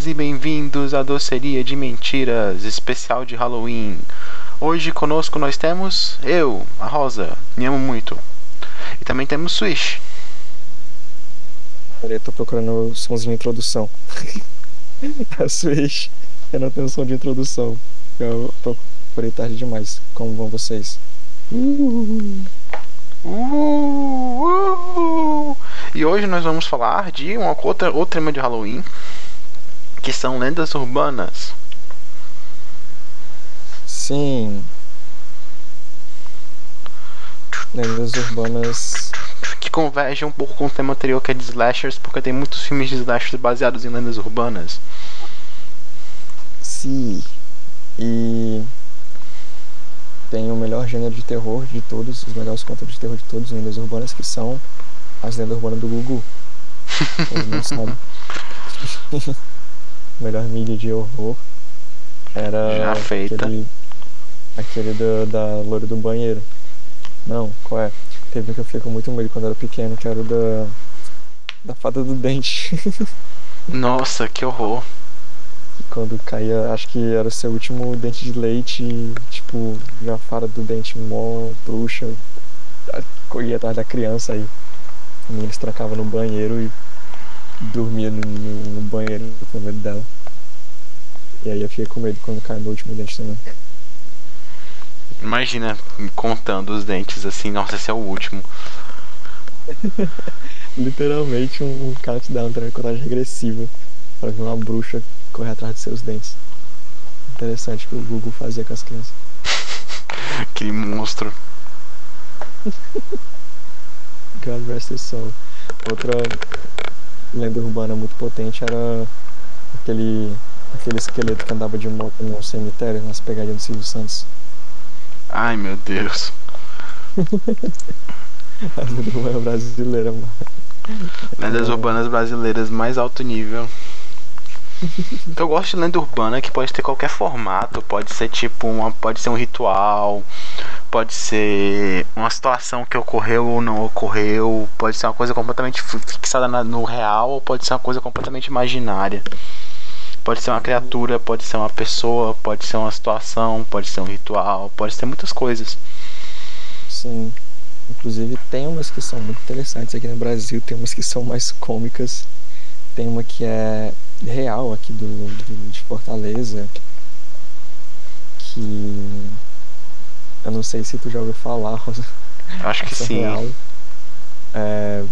Bem-vindas e bem-vindos à Doceria de Mentiras, especial de Halloween. Hoje conosco nós temos eu, a Rosa, me amo muito. E também temos Swish. Peraí, eu tô procurando o somzinho de introdução. a Swish, eu não tenho som de introdução. Eu procurei tarde demais. Como vão vocês? Uh, uh, uh. E hoje nós vamos falar de uma outra, outro tema de Halloween, que são lendas urbanas. Sim. Lendas urbanas. Que convergem um pouco com o tema anterior que é de slashers, porque tem muitos filmes de slashers baseados em lendas urbanas. Sim. E tem o melhor gênero de terror de todos, os melhores contos de terror de todos, lendas urbanas, que são as lendas urbanas do Gugu. Todo mundo sabe. Melhor mídia de horror era Já feita. aquele, aquele do, da loira do banheiro. Não, qual é? Teve um que eu fiquei com muito medo quando era pequeno, que era o da, da fada do dente. Nossa, que horror. quando caía, acho que era o seu último dente de leite, tipo, já fara do dente mó bruxa, corria atrás da criança aí. O menino se trancava no banheiro e dormia no, no, banheiro com medo dela. E aí eu fiquei com medo quando caiu meu último dente também. Imagina contando os dentes assim, nossa, esse é o último. Literalmente um, um countdown também, coragem regressiva. Pra ver uma bruxa correr atrás de seus dentes. Interessante que o Google fazia com as crianças. Aquele monstro. God rest his soul. Outra lenda urbana muito potente era aquele, aquele esqueleto que andava de moto no cemitério, nas pegadinhas do Silvio Santos. Ai meu Deus. A lenda urbana brasileira, mano. Lendas urbanas brasileiras mais alto nível. Eu gosto de lenda urbana que pode ter qualquer formato, pode ser tipo uma, pode ser um ritual, pode ser uma situação que ocorreu ou não ocorreu, pode ser uma coisa completamente fi- fixada na- no real ou pode ser uma coisa completamente imaginária. Pode ser uma criatura, pode ser uma pessoa, pode ser uma situação, pode ser um ritual, pode ser muitas coisas. Sim. Inclusive tem umas que são muito interessantes aqui no Brasil, tem umas que são mais cômicas. Tem uma que é real aqui do, do- de Fortaleza. Que eu não sei se tu já ouviu falar, Rosa. Acho que Essa sim. real. É.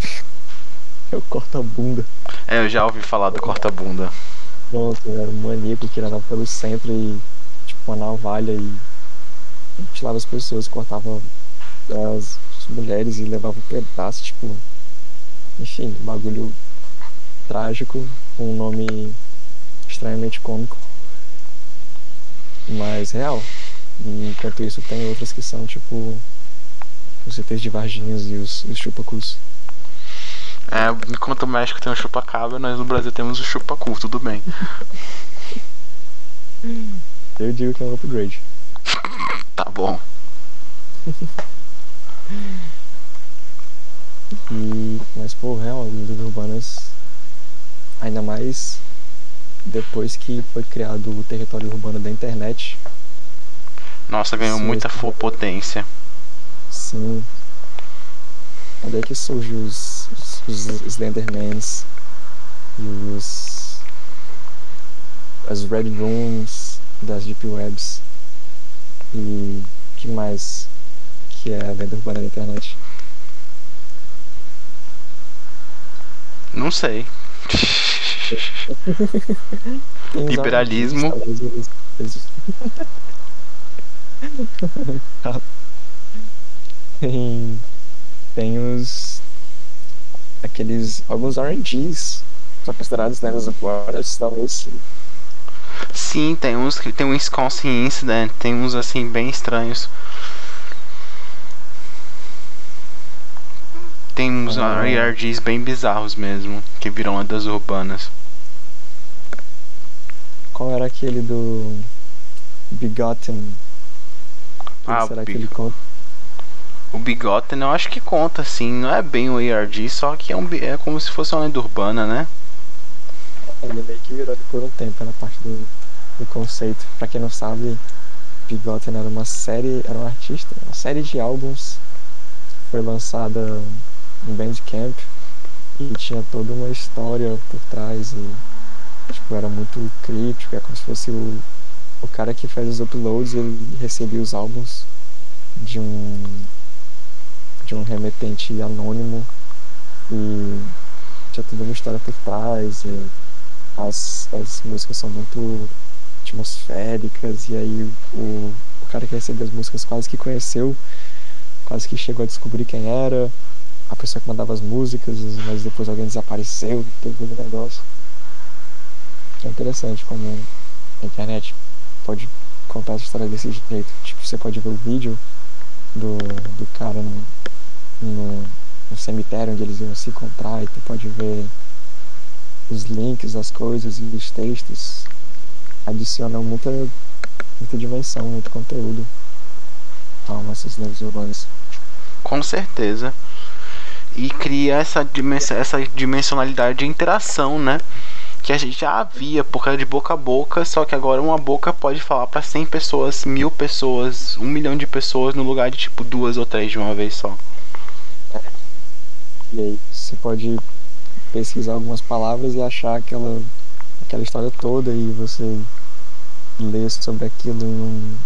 Eu corto a bunda. É, eu já ouvi falar do corta-bunda. Pronto, era um maníaco que andava pelo centro e, tipo, uma navalha e mutilava as pessoas, cortava as mulheres e levava um pedaço, tipo. Enfim, bagulho trágico, com um nome estranhamente cômico. Mas real. E enquanto isso tem outras que são tipo os ETs de Varginhas e os, os chupacus. É, enquanto o México tem o chupa-cabra, nós no Brasil temos o chupa-cu, tudo bem. Eu digo que é um upgrade. Tá bom. E, mas, pô, real, lendas urbanas, ainda mais depois que foi criado o território urbano da internet, Nossa, ganhou Sim, muita fo- potência. sim. É daí que surgem os, os, os Slendermans e os. as Red Rooms das Deep Webs. E que mais que é a lenda urbana da internet? Não sei. Liberalismo. Tem, tem os. aqueles. alguns RNGs. São considerados lendas urbanas, talvez. Sim, tem uns que tem um Wisconsin Incident, tem uns assim bem estranhos. Tem uns Ah. RRGs bem bizarros mesmo, que viram lendas urbanas. Qual era aquele do. Begotten? Que Ah, será o que ele conta? O Bigotten eu acho que conta, assim. Não é bem o ERG, só que é, um, é como se fosse uma lenda urbana, né? Ele meio que virou por um tempo na parte do, do conceito. Pra quem não sabe, Bigotten era uma série, era um artista, uma série de álbuns. Foi lançada no Bandcamp e tinha toda uma história por trás e tipo, era muito crítico, é como se fosse o, o cara que faz os uploads, ele recebia os álbuns de um de um remetente anônimo e tinha toda uma história por trás e as, as músicas são muito atmosféricas e aí o, o cara que recebeu as músicas quase que conheceu, quase que chegou a descobrir quem era, a pessoa que mandava as músicas, mas depois alguém desapareceu, teve todo negócio. É interessante como a internet pode contar essa história desse jeito. Tipo, você pode ver o vídeo do, do cara no, no, no cemitério onde eles iam se encontrar e tu pode ver os links, as coisas e os textos adicionam muita, muita dimensão, muito conteúdo a essas lendas urbanas. Com certeza. E cria essa, dimensão, essa dimensionalidade de interação, né? Que a gente já havia, porque era de boca a boca, só que agora uma boca pode falar para 100 pessoas, mil pessoas, um milhão de pessoas no lugar de tipo duas ou três de uma vez só. E aí você pode pesquisar algumas palavras e achar aquela, aquela história toda e você lê sobre aquilo em um,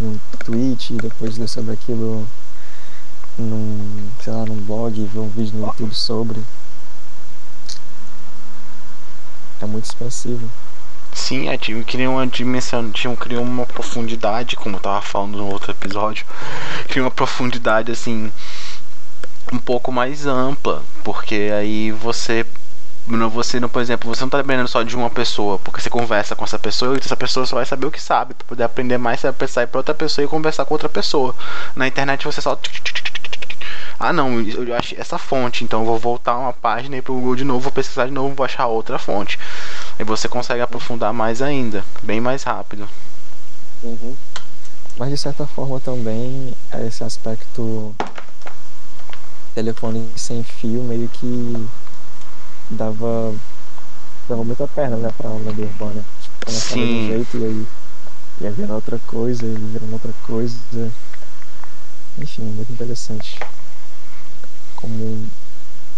em um tweet e depois lê sobre aquilo num, sei lá, num blog, ver um vídeo no YouTube sobre. É muito expansivo. Sim, é, tinha, uma dimensão, tinha, cria uma profundidade, como eu tava falando no outro episódio, cria uma profundidade assim um pouco mais ampla, porque aí você você não, por exemplo, você não está dependendo só de uma pessoa, porque você conversa com essa pessoa e essa pessoa só vai saber o que sabe, para poder aprender mais, você vai precisar ir para outra pessoa e conversar com outra pessoa. Na internet você só ah não, eu achei essa fonte, então eu vou voltar uma página e pro Google de novo, vou pesquisar de novo, vou achar outra fonte. Aí você consegue aprofundar mais ainda, bem mais rápido. Uhum. Mas de certa forma também é esse aspecto telefone sem fio meio que dava dava muita perna né, pra lenda urbana. Tipo, começava de um jeito e aí ia virar outra coisa, ia virar outra coisa. Enfim, muito interessante. Como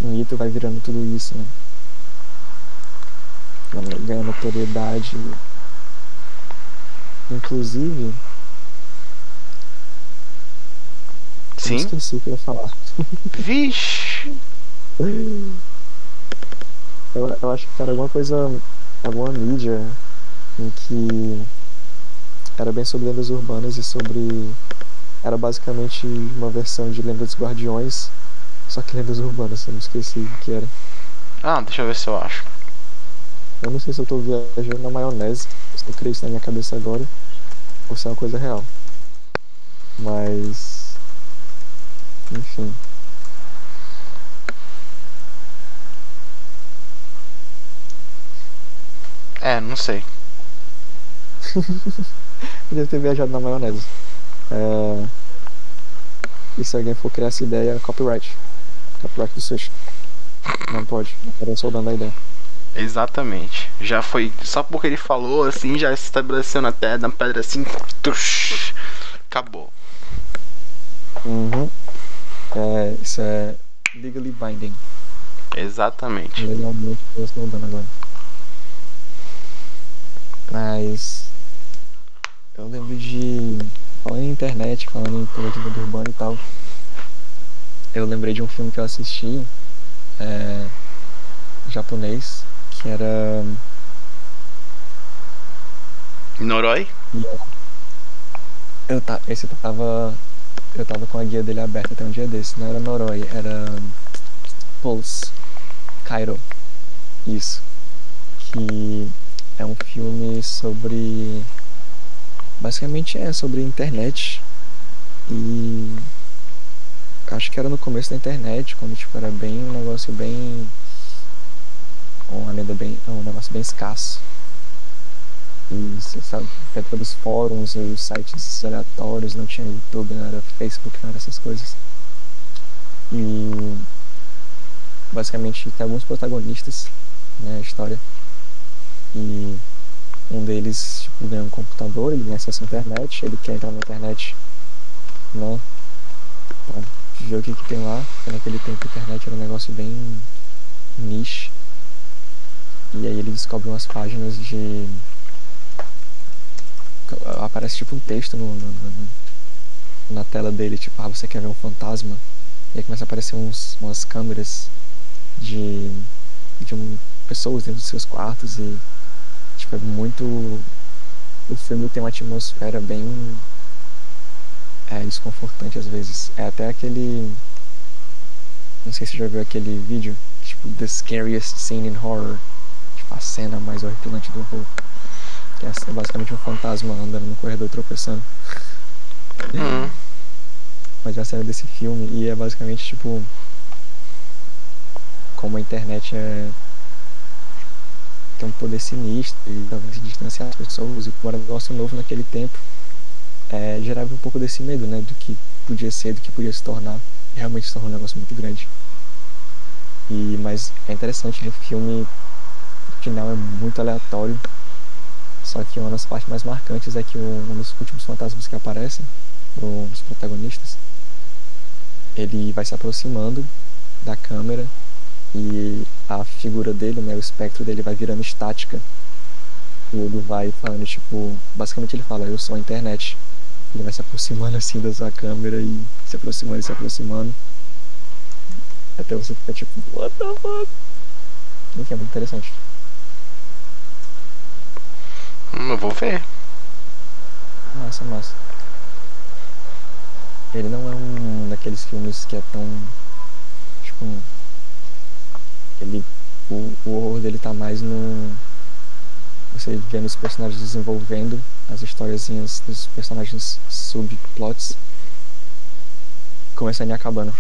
um mito vai virando tudo isso, né? Ganhando notoriedade. Inclusive. Sim. Eu esqueci o que eu ia falar. Vixe! Eu, eu acho que era alguma coisa. alguma mídia em que era bem sobre lendas urbanas e sobre. Era basicamente uma versão de Lenda dos Guardiões, só que lendas urbanas, eu não esqueci o que era. Ah, deixa eu ver se eu acho. Eu não sei se eu tô viajando na maionese, se eu criei isso na minha cabeça agora, ou se é uma coisa real. Mas. Enfim. É, não sei. Deve ter viajado na maionese. É... E se alguém for criar essa ideia, copyright. Copyright do Switch. Não pode. Era só dando a ideia. Exatamente. Já foi. Só porque ele falou assim, já se estabeleceu na, terra, na pedra assim. Tush, acabou. Uhum. É, isso é legally binding. Exatamente. Legalmente, eu estou dando agora. Mas eu lembro de. Falando em internet, falando em política do urbano e tal. Eu lembrei de um filme que eu assisti é, japonês, que era. Noroi? Eu tá, esse eu tava. Eu tava com a guia dele aberta até um dia desse. Não era Noroi, era. Pulse. Cairo. Isso. Que é um filme sobre. Basicamente é sobre internet. E. Acho que era no começo da internet, quando tipo, era bem um negócio bem. Uma lenda bem. Um negócio bem escasso. E você sabe, dentro dos fóruns e os sites aleatórios, não tinha YouTube, não era Facebook, não era essas coisas. E basicamente tem alguns protagonistas na né, história. E um deles tipo, ganha um computador, ele ganha acesso à internet, ele quer entrar na internet né, pra ver o que, que tem lá, porque naquele tempo a internet era um negócio bem niche. E aí ele descobre umas páginas de. Aparece tipo um texto no, no, no, na tela dele, tipo, ah, você quer ver um fantasma? E aí começa a aparecer uns, umas câmeras de, de um, pessoas dentro dos seus quartos e tipo, é muito. O filme tem uma atmosfera bem é, desconfortante às vezes. É até aquele. Não sei se você já viu aquele vídeo, tipo, The Scariest Scene in Horror. Tipo, a cena mais horripilante do horror. Que é basicamente um fantasma andando no corredor tropeçando. Uhum. Mas é a cena desse filme e é basicamente tipo. Como a internet é. Tem um poder sinistro e talvez se distanciar as pessoas e como era um negócio novo naquele tempo é, gerava um pouco desse medo, né? Do que podia ser, do que podia se tornar. Realmente se tornou um negócio muito grande. E, mas é interessante, né? O filme, final é muito aleatório. Só que uma das partes mais marcantes é que um, um dos últimos fantasmas que aparecem, um dos protagonistas, ele vai se aproximando da câmera e a figura dele, né, o espectro dele vai virando estática. E ele vai falando, tipo, basicamente ele fala, eu sou a internet. Ele vai se aproximando assim da sua câmera e se aproximando e se aproximando. Até você ficar tipo, what the fuck? Que é muito interessante. Hum, eu vou ver. Massa, massa. Ele não é um daqueles filmes que é tão. Tipo. Ele. O, o horror dele tá mais no. Você vendo os personagens desenvolvendo as historiazinhas dos personagens subplots começando e acabando,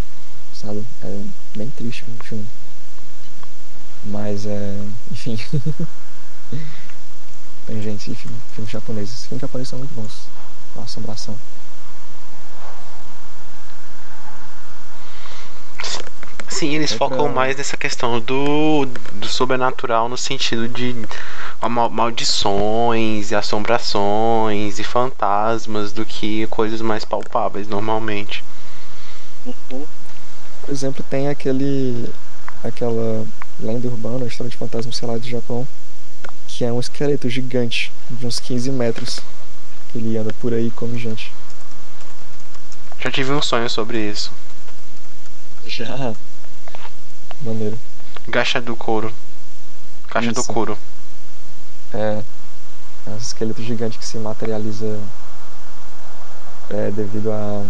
sabe? É bem triste o filme. Mas é. Enfim. Tangente de filme, filmes japoneses. Filmes japoneses são muito bons. Uma assombração. Sim, eles é focam pra... mais nessa questão do, do sobrenatural no sentido de maldições e assombrações e fantasmas do que coisas mais palpáveis normalmente. Uhum. Por exemplo, tem aquele aquela lenda urbana, história de fantasma, sei lá, do Japão, que é um esqueleto gigante de uns 15 metros. Que ele anda por aí como gente. Já tive um sonho sobre isso. Já. Maneiro. Gacha do couro. Caixa isso. do couro. É, é um esqueleto gigante que se materializa é, devido a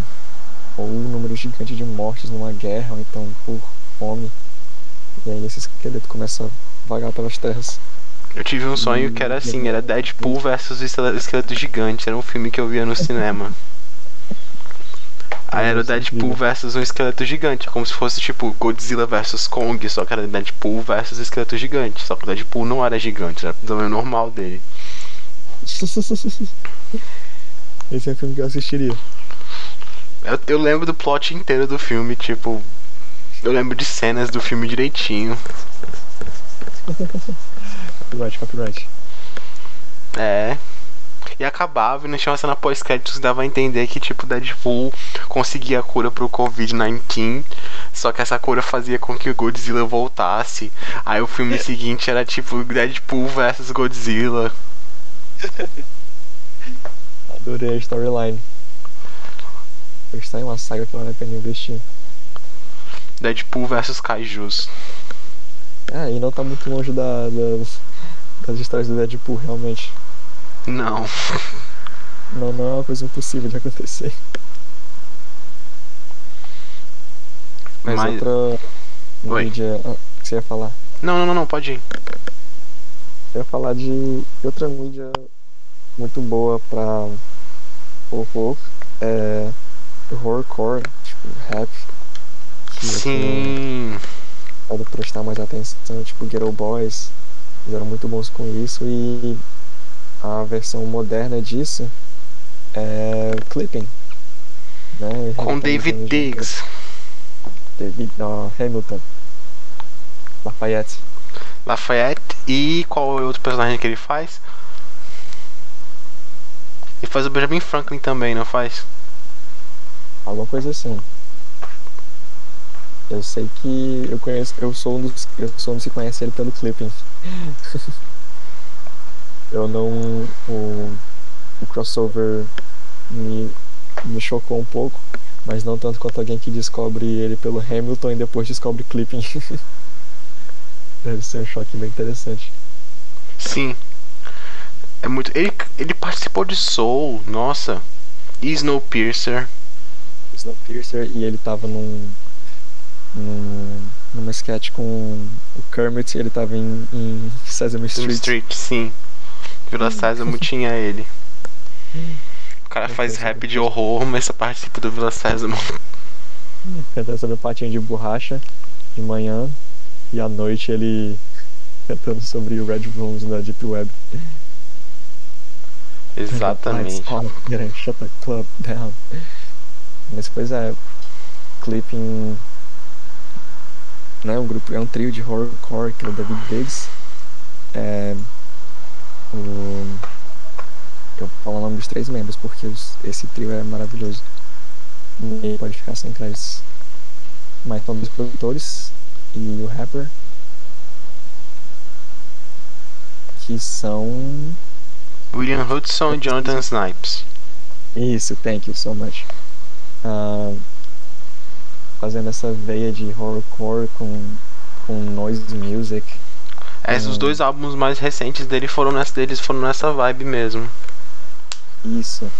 ou um número gigante de mortes numa guerra, ou então por fome. E aí esse esqueleto começa a vagar pelas terras. Eu tive um sonho que era assim, era Deadpool versus o esqueleto gigante, era um filme que eu via no cinema. Aí era o Deadpool versus um esqueleto gigante, como se fosse tipo Godzilla versus Kong, só que era Deadpool versus esqueleto gigante. Só que o Deadpool não era gigante, era o tamanho normal dele. Esse é o filme que eu assistiria. Eu, eu lembro do plot inteiro do filme, tipo. Eu lembro de cenas do filme direitinho. copyright, copyright. É. E acabava e não tinha uma cena pós-créditos que dava a entender que, tipo, Deadpool conseguia a cura pro Covid-19. Só que essa cura fazia com que o Godzilla voltasse. Aí o filme é. seguinte era tipo Deadpool versus Godzilla. Adorei a storyline. Está em uma saga que vale a pena investir. Deadpool versus Kaijus. Ah, e não tá muito longe da, da, das histórias do Deadpool, realmente. Não. Não, não é uma coisa impossível de acontecer. Mas, Mas... outra Oi. mídia ah, que você ia falar? Não, não, não, pode ir. Eu ia falar de outra mídia muito boa pra horror. É horrorcore, tipo rap. Sim. Pode prestar mais atenção, tipo Ghetto Boys. Eles eram muito bons com isso e a versão moderna disso é Clipping. Né? Com David Diggs. David, uh, Hamilton. Lafayette. Lafayette e qual é o outro personagem que ele faz? Ele faz o Benjamin Franklin também, não faz? Alguma coisa assim. Eu sei que eu conheço, eu sou um dos, eu sou um dos que conhece ele pelo clipping. eu não o, o crossover me, me chocou um pouco, mas não tanto quanto alguém que descobre ele pelo Hamilton e depois descobre clipping. Deve ser um choque bem interessante. Sim. É muito. Ele, ele participou de Soul, nossa. E Snowpiercer. Snowpiercer e ele tava num. num numa sketch com o Kermit ele tava em, em Sesame Street. Street, sim. Vila Sésamo tinha ele. O cara faz rap de horror, mas participa do Vila Sésamo. Cantando sobre patinho de borracha de manhã e à noite ele cantando sobre o Red Rooms da Deep Web. Exatamente. Shut the club down. Mas pois é, Clipping não é um grupo, é um trio de horrorcore que é o David Biggs. É, o, eu vou falar o nome dos três membros porque os, esse trio é maravilhoso. Ninguém pode ficar sem créditos. Mas são dois produtores e o rapper que são William Hudson e Jonathan Snipes. Isso, thank you so much. Uh, fazendo essa veia de horrorcore com, com noise music. É, os dois álbuns mais recentes dele foram nessa, deles foram nessa vibe mesmo. Isso.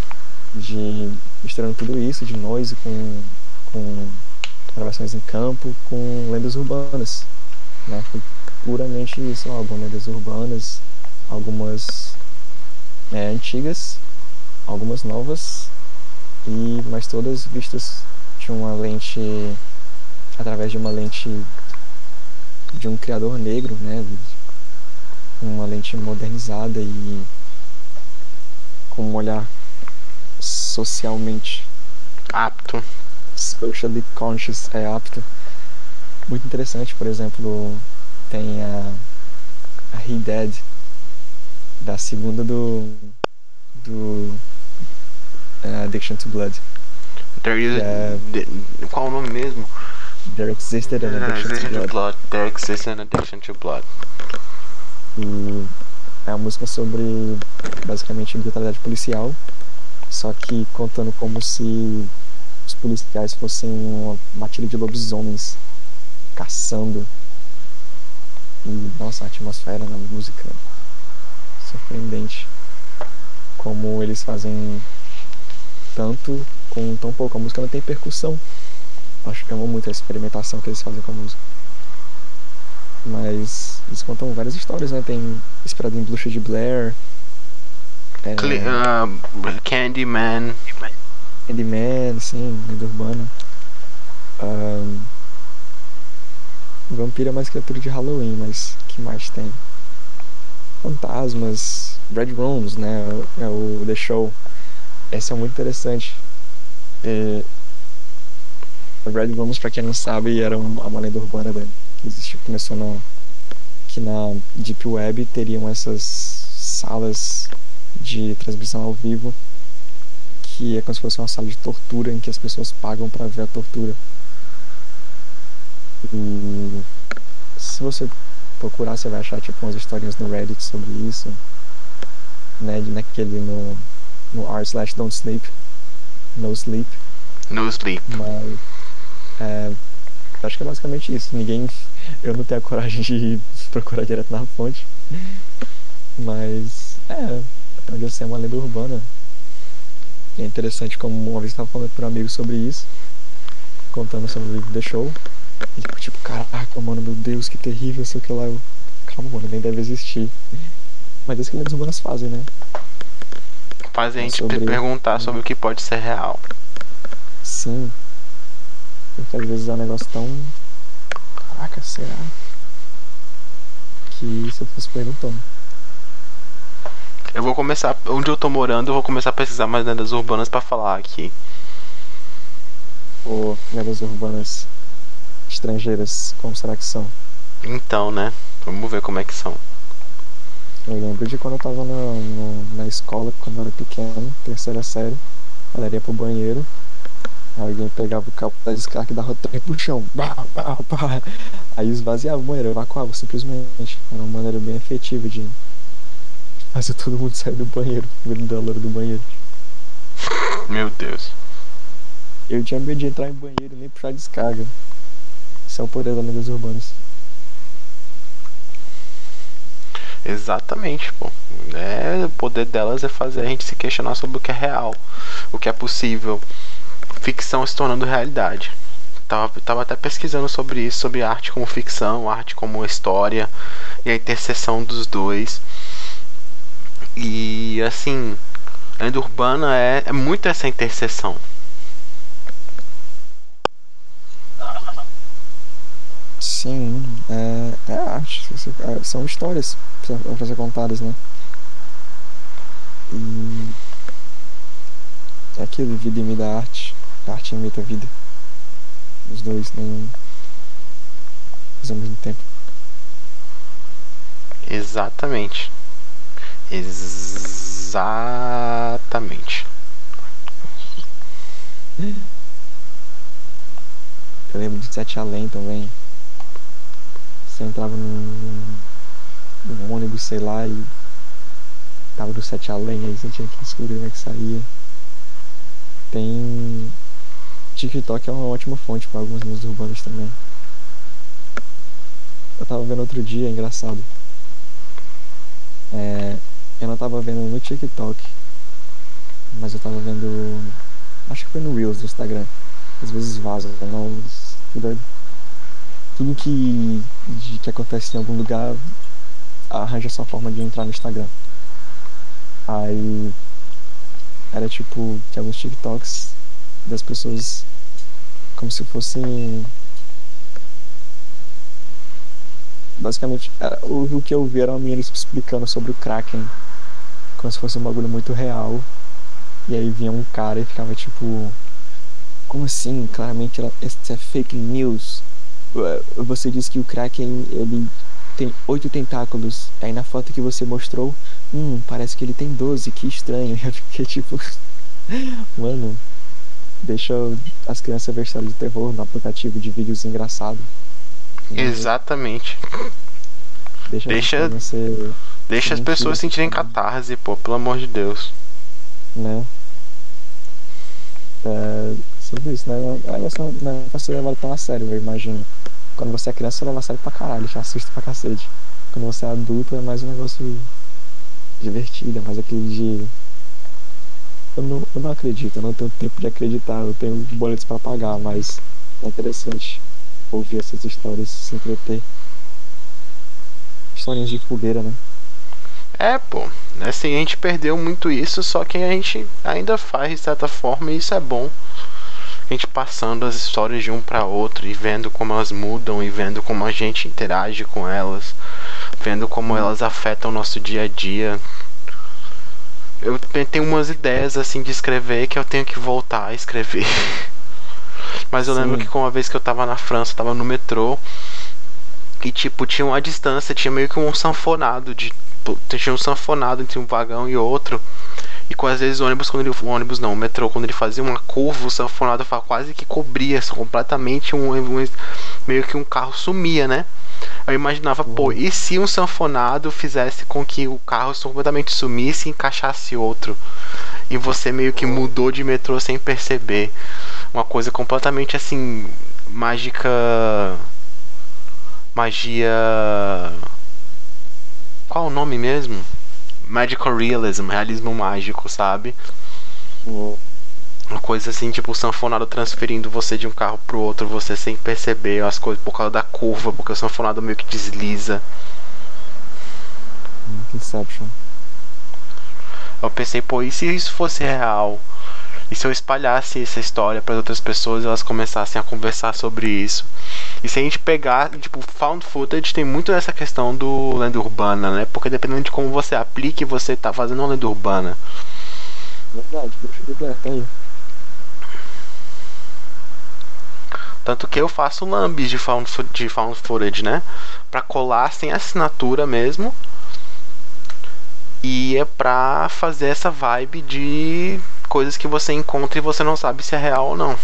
De misturando tudo isso, de noise com, com gravações em campo, com lendas urbanas. Né? Foi puramente isso, um álbum, lendas urbanas, algumas é, antigas, algumas novas, e mas todas vistas de uma lente através de uma lente de um criador negro, né? Uma lente modernizada e com um olhar socialmente apto. Socially conscious é apto. Muito interessante, por exemplo, tem a, a He Dead da segunda do do uh, Addiction to Blood. There is, é, qual o nome mesmo? There Existed an Addiction, to, blood. blood. There Existed an Addiction to Blood. E é uma música sobre basicamente brutalidade policial, só que contando como se os policiais fossem uma matilha de lobisomens caçando. E nossa, a atmosfera na música surpreendente. Como eles fazem tanto com tão pouco. A música não tem percussão. Acho que amo muito a experimentação que eles fazem com a música. Mas eles contam várias histórias, né? Tem Inspirado em Bruxa de Blair. É, uh, Candyman. Candyman, sim, lenda urbana. Um, vampiro é mais criatura de Halloween, mas que mais tem? Fantasmas, Red Rooms, né? É o The Show. Esse é muito interessante. É, Red Rooms, pra quem não sabe, era uma lenda urbana da, que existiu, começou no, que na Deep Web teriam essas salas de transmissão ao vivo que é como se fosse uma sala de tortura em que as pessoas pagam para ver a tortura. E se você procurar, você vai achar tipo umas historinhas no Reddit sobre isso, né, naquele no no r slash don't sleep, no sleep. No sleep. Mas é, acho que é basicamente isso. Ninguém, eu não tenho a coragem de procurar direto na fonte, mas é, até onde eu sei é uma lenda urbana. E é interessante como uma vez eu estava falando para um amigo sobre isso, contando sobre The Show. E tipo, caraca, mano, meu Deus, que terrível, sei que lá. Eu, calma, mano, nem deve existir. Mas é isso que lendas urbanas fazem, né? Faz a gente Sobre- perguntar sobre o que pode ser real. Sim. Porque às vezes é um negócio tão. Caraca, será? Que se eu fosse perguntando. Eu vou começar, onde eu tô morando, eu vou começar a pesquisar mais lendas urbanas pra falar aqui. Ou lendas urbanas estrangeiras, como será que são? Então, né? Vamos ver como é que são. Eu lembro de quando eu tava no, no, na escola, quando eu era pequeno, terceira série, galera ia pro banheiro, alguém pegava o cabo da descarga e dava trem pro chão. Bah, bah, bah. Aí esvaziava o banheiro, evacuava simplesmente. Era uma maneira bem efetiva de fazer todo mundo sair do banheiro, medo da loura do banheiro. Meu Deus. Eu tinha medo de entrar em banheiro nem puxar descarga. Isso é o poder das lendas urbanas. Exatamente, pô. É, o poder delas é fazer a gente se questionar sobre o que é real, o que é possível. Ficção se tornando realidade. Tava, tava até pesquisando sobre isso, sobre arte como ficção, arte como história e a interseção dos dois. E assim, a lenda urbana é, é muito essa interseção. Sim, é, é arte. é- São histórias pra ser contadas, né? E é aquilo, vida imita a arte, a arte imita a vida. Os dois, nenhum. Mas ao mesmo tempo. Exatamente. Exatamente. Eu lembro de Sete Além também. Você entrava num, num ônibus, sei lá, e tava do Sete Além, aí você tinha que descobrir como é que saía. Tem. TikTok é uma ótima fonte para algumas músicas urbanas também. Eu tava vendo outro dia, engraçado. É, eu não tava vendo no TikTok, mas eu tava vendo. Acho que foi no Reels do Instagram. Às vezes vaza, não. Tudo, é- tudo que, de- que acontece em algum lugar arranja sua forma de entrar no Instagram. Aí era tipo, tinha alguns TikToks das pessoas como se fossem. Basicamente, era- o, que eu vi era uma menina explicando sobre o Kraken, como se fosse um bagulho muito real. E aí vinha um cara e ficava tipo. Como assim? Claramente ela- isso é fake news. Você disse que o Kraken ele tem oito tentáculos. Aí na foto que você mostrou, hum, parece que ele tem 12, que estranho. Eu fiquei tipo. Mano, deixa as crianças ver história de terror no aplicativo de vídeos engraçados. Exatamente. Deixa, Deixa- ser, Deixa as pessoas sentirem catarse, pô, pelo amor de Deus. né? É, sobre isso, né? Aí você vai ser levado tão a sério, eu imagino. Quando você é criança, você leva a sério pra caralho, já assusta pra cacete. Quando você é adulto, é mais um negócio divertido, é mais aquele de. Eu não, eu não acredito, eu não tenho tempo de acreditar, eu tenho boletos pra pagar, mas é interessante ouvir essas histórias, se entreter. Historinhas de fogueira, né? É, pô. Assim, a gente perdeu muito isso, só que a gente ainda faz de certa forma e isso é bom. A gente passando as histórias de um para outro e vendo como elas mudam e vendo como a gente interage com elas, vendo como elas afetam o nosso dia a dia. Eu te- tenho umas ideias assim de escrever que eu tenho que voltar a escrever. Mas eu lembro Sim. que com uma vez que eu tava na França, eu tava no metrô e tipo, tinha uma distância, tinha meio que um sanfonado de tinha um sanfonado entre um vagão e outro. E com às vezes o ônibus, quando ele. O ônibus não, o metrô, quando ele fazia uma curva, o sanfonado quase que cobria completamente um, um- meio que um carro sumia, né? Eu imaginava, pô, e se um sanfonado fizesse com que o carro completamente sumisse e encaixasse outro? E você meio que mudou de metrô sem perceber. Uma coisa completamente assim. Mágica. Magia. Qual o nome mesmo? Magical Realism, realismo mágico, sabe? Uma coisa assim, tipo o sanfonado transferindo você de um carro pro outro, você sem perceber as coisas por causa da curva, porque o sanfonado meio que desliza. Inception. Eu pensei, pô, e se isso fosse real? E se eu espalhasse essa história para outras pessoas e elas começassem a conversar sobre isso? E se a gente pegar, tipo, found footage tem muito essa questão do lenda urbana, né? Porque dependendo de como você aplique, você tá fazendo uma lenda urbana. Verdade, puxa de perto aí. Tanto que eu faço lambis de found, de found footage, né? Pra colar sem assinatura mesmo. E é pra fazer essa vibe de coisas que você encontra e você não sabe se é real ou não.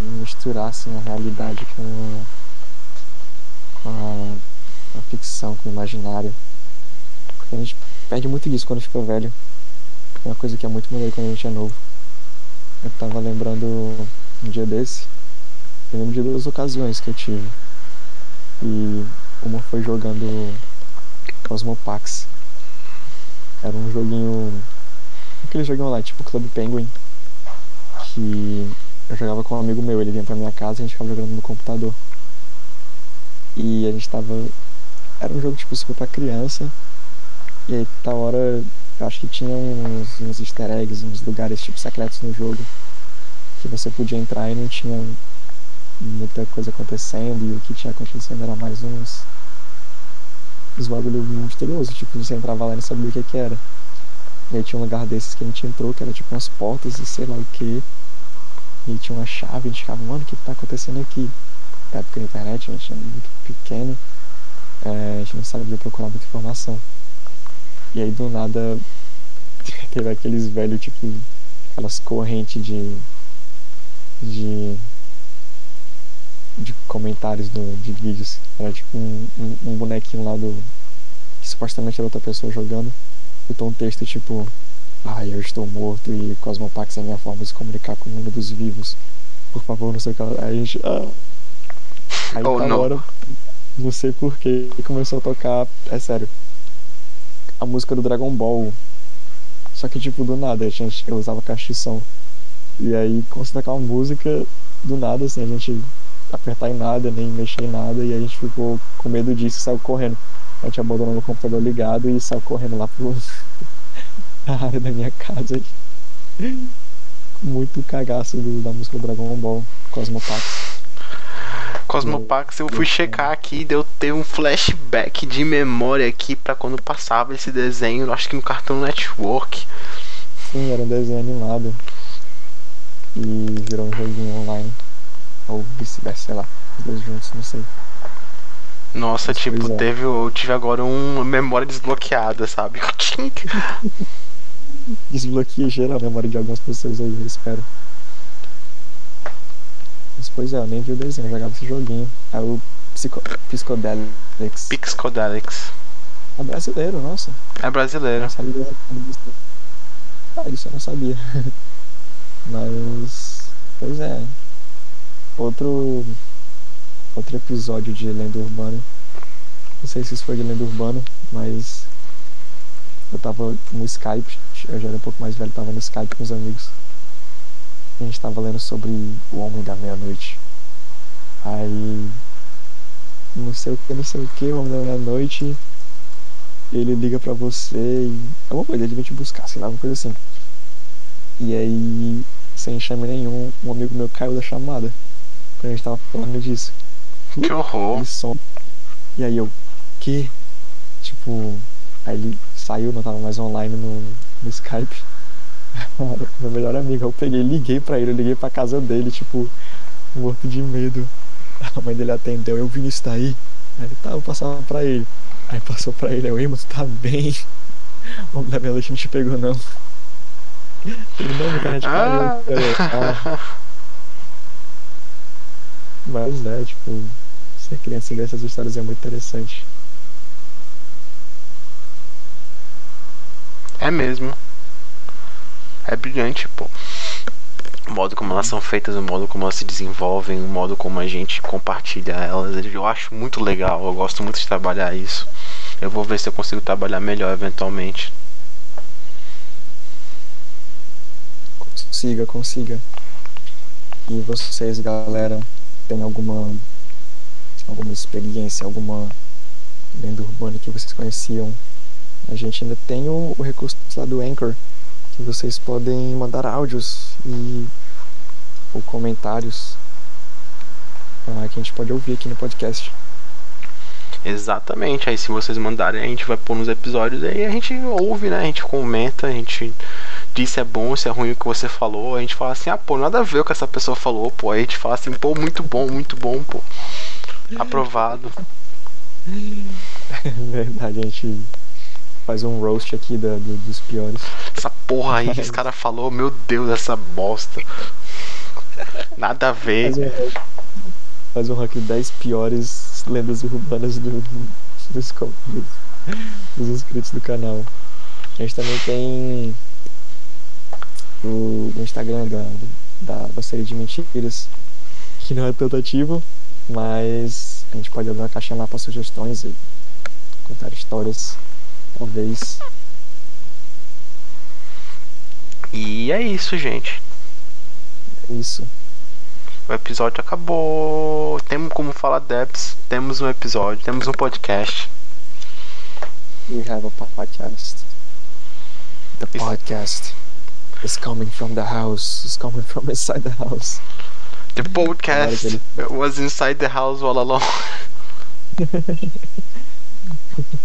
Misturar assim, a realidade com, com a, a ficção, com o imaginário. Porque a gente perde muito disso quando fica velho. É uma coisa que é muito melhor quando a gente é novo. Eu tava lembrando um dia desse. Eu lembro de duas ocasiões que eu tive. E uma foi jogando Cosmopax. Era um joguinho. Aquele joguinho lá, tipo Club Penguin. Que eu jogava com um amigo meu, ele vinha pra minha casa e a gente ficava jogando no computador. E a gente tava. Era um jogo tipo super pra criança. E aí, da hora, eu acho que tinha uns, uns easter eggs, uns lugares tipo secretos no jogo. Que você podia entrar e não tinha muita coisa acontecendo. E o que tinha acontecendo era mais uns. Uns bagulho misterioso. Tipo, você entrava lá e não sabia o que, que era. E aí tinha um lugar desses que a gente entrou, que era tipo umas portas e sei lá o que. E tinha uma chave, a gente ficava, mano, o que tá acontecendo aqui? Na época da internet, a gente era muito pequeno, é, a gente não sabia procurar muita informação. E aí do nada teve aqueles velhos, tipo, aquelas correntes de. de. de comentários do, de vídeos. Era tipo um, um, um bonequinho lá do. que supostamente era outra pessoa jogando. Botou um texto tipo. Ai, eu estou morto e Cosmopax é a minha forma de se comunicar com o mundo dos vivos. Por favor, não sei o que. Aí a gente. Ah. Aí Oh, tá não. hora, não sei porquê, começou a tocar. É sério. A música do Dragon Ball. Só que tipo, do nada, a gente, eu usava caixa de som. E aí tocar uma música, do nada, assim, a gente apertar em nada, nem mexer em nada, e a gente ficou com medo disso e saiu correndo. A gente abandonou o computador ligado e saiu correndo lá pro a área da minha casa. Muito cagaço do- da música do Dragon Ball, Cosmopax. Cosmopax, eu fui checar aqui e deu ter um flashback de memória aqui pra quando passava esse desenho, acho que no Cartoon Network. Sim, era um desenho animado. E virou um joguinho online. Ou vice-versa, sei lá. Os dois juntos, não sei. Nossa, Mas tipo, é. teve, eu tive agora uma memória desbloqueada, sabe? Desbloqueia geral a memória de algumas pessoas aí, eu espero. Mas pois é, eu nem vi o desenho, eu jogava esse joguinho. É o Psico Psicodelics. Pixcodelics. É brasileiro, nossa. É brasileiro. Não sabia. Ah, isso eu não sabia. Mas. Pois é. Outro. Outro episódio de Lenda Urbana. Não sei se isso foi de Lenda Urbana, mas. Eu tava no Skype, eu já era um pouco mais velho, tava no Skype com os amigos. A gente tava lendo sobre o Homem da Meia-Noite. Aí. Não sei o que, não sei o que, o Homem da Meia-Noite ele liga pra você e. Alguma coisa, ele vem te buscar, sei lá, alguma coisa assim. E aí, sem chame nenhum, um amigo meu caiu da chamada. Quando a gente tava falando disso. Que horror. Ele some. E aí eu, que? Tipo, aí ele saiu, não tava mais online no, no Skype. meu melhor amigo, eu peguei, liguei pra ele, liguei pra casa dele, tipo, morto de medo. A mãe dele atendeu, eu vi isso daí. Aí ele, tá, eu passava pra ele. Aí passou pra ele, eu, ei, mas tu tá bem? O homem da minha noite não te pegou, não. Ele não, minha internet Ah. ah. Mas é, tipo, ser criança e essas histórias é muito interessante. É mesmo. É brilhante, pô. O modo como elas são feitas, o modo como elas se desenvolvem, o modo como a gente compartilha elas. Eu acho muito legal, eu gosto muito de trabalhar isso. Eu vou ver se eu consigo trabalhar melhor eventualmente. Consiga, consiga. E vocês, galera, tem alguma alguma experiência, alguma lenda urbana que vocês conheciam? A gente ainda tem o, o recurso lá do Anchor, que vocês podem mandar áudios e ou comentários ah, que a gente pode ouvir aqui no podcast. Exatamente. Aí se vocês mandarem, a gente vai pôr nos episódios aí a gente ouve, né? A gente comenta, a gente disse é bom, se é ruim o que você falou, a gente fala assim, ah, pô, nada a ver o que essa pessoa falou, pô. Aí a gente fala assim, pô, muito bom, muito bom, pô. Aprovado. Verdade, a gente faz um roast aqui da, do, dos piores. Essa porra aí que esse cara falou, meu Deus, essa bosta. Nada a ver. Faz um, faz um ranking 10 piores lendas urbanas do, dos, dos, dos inscritos do canal. A gente também tem o, o Instagram da, da, da série de mentiras, que não é tanto ativo, mas a gente pode abrir uma caixinha lá para sugestões e contar histórias, talvez. E é isso, gente. É isso. O episódio acabou. Temos como falar Debs. Temos um episódio, temos um podcast. We have a podcast. The podcast is coming from the house. Is coming from inside the house. The podcast was inside the house all along.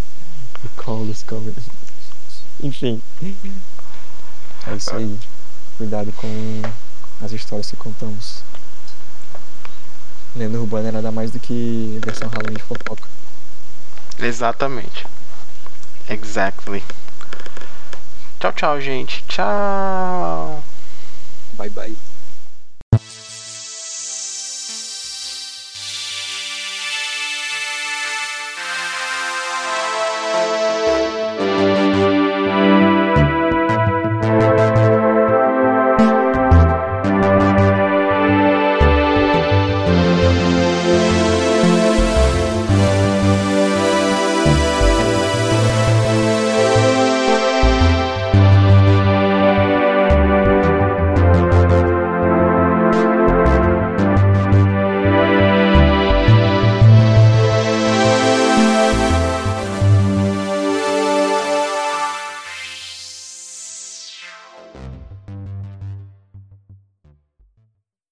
The call. Enfim. É isso aí. Cuidado com as histórias que contamos. Lenda urbana é nada mais do que versão Halloween de fofoca. Exatamente. Exactly. Tchau, tchau, gente. Tchau. Bye bye.